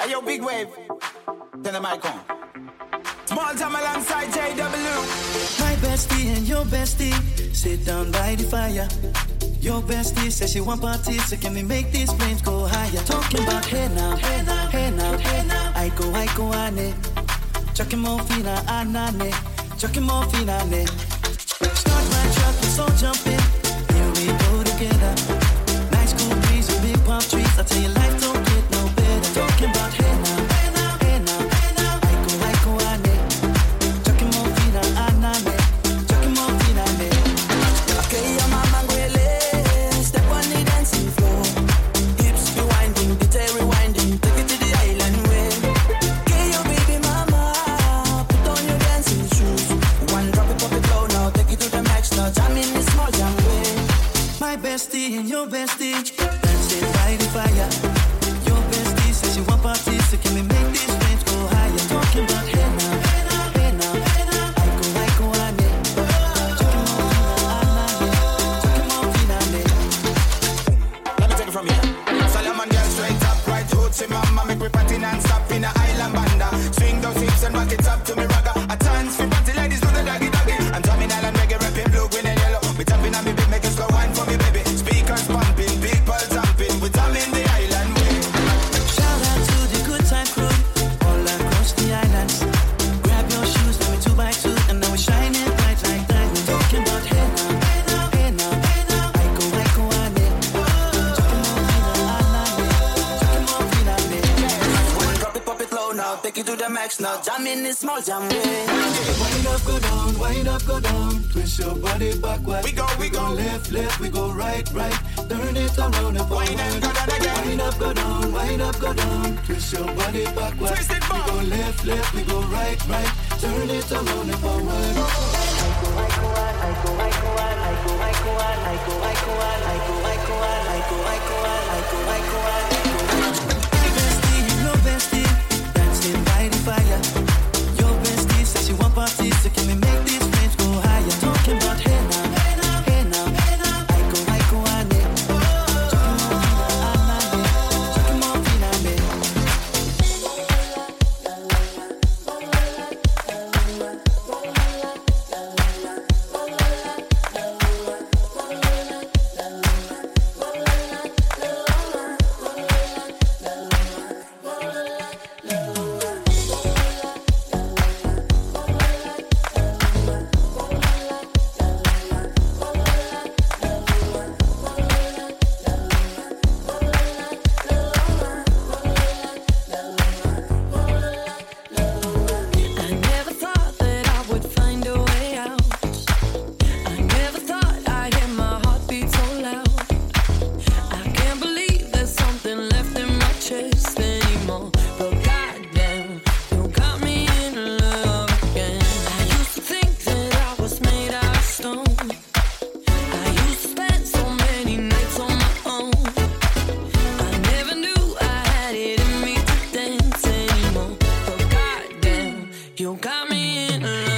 hey, yo, big wave. Turn the mic on. Small time alongside JW. My bestie and your bestie sit down by the fire. Your bestie says she want parties, so can we make these flames go higher? Talking about hey now, hey now, hey now, hey now. I go, I go, I need. Chucking more fina, need. Chucking more fina, need. Start my truck, let's all jump in. Here we go together. Nice cool breeze with big palm trees. I tell you, life talking about him. make it slow wine for me, baby. Now jam in this small jam way. Wind up, go down, wind up, go down. Twist your body backwards. We go, we, we go, go left, left, we go right, right. Turn it around and forward. Wind up, go down again. Wind up, go down, wind up, go down. Twist your body backwards. Twist it back. We go left, left, we go right, right. Turn it around and forward. you got me in love.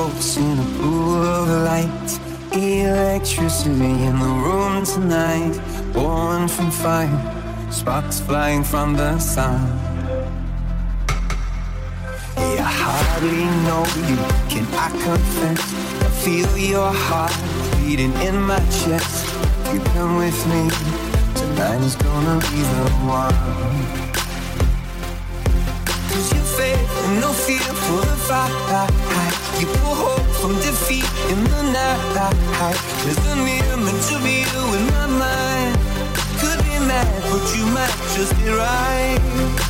floats in a pool of light. Electricity in the room tonight. Born from fire, sparks flying from the sun. Yeah, I hardly know you, can I confess? I feel your heart beating in my chest. You come with me, tonight is gonna be the one. And no fear for the fight. You pull hope from defeat in the night. There's a near meant to be you in my mind. Could be mad, but you might just be right.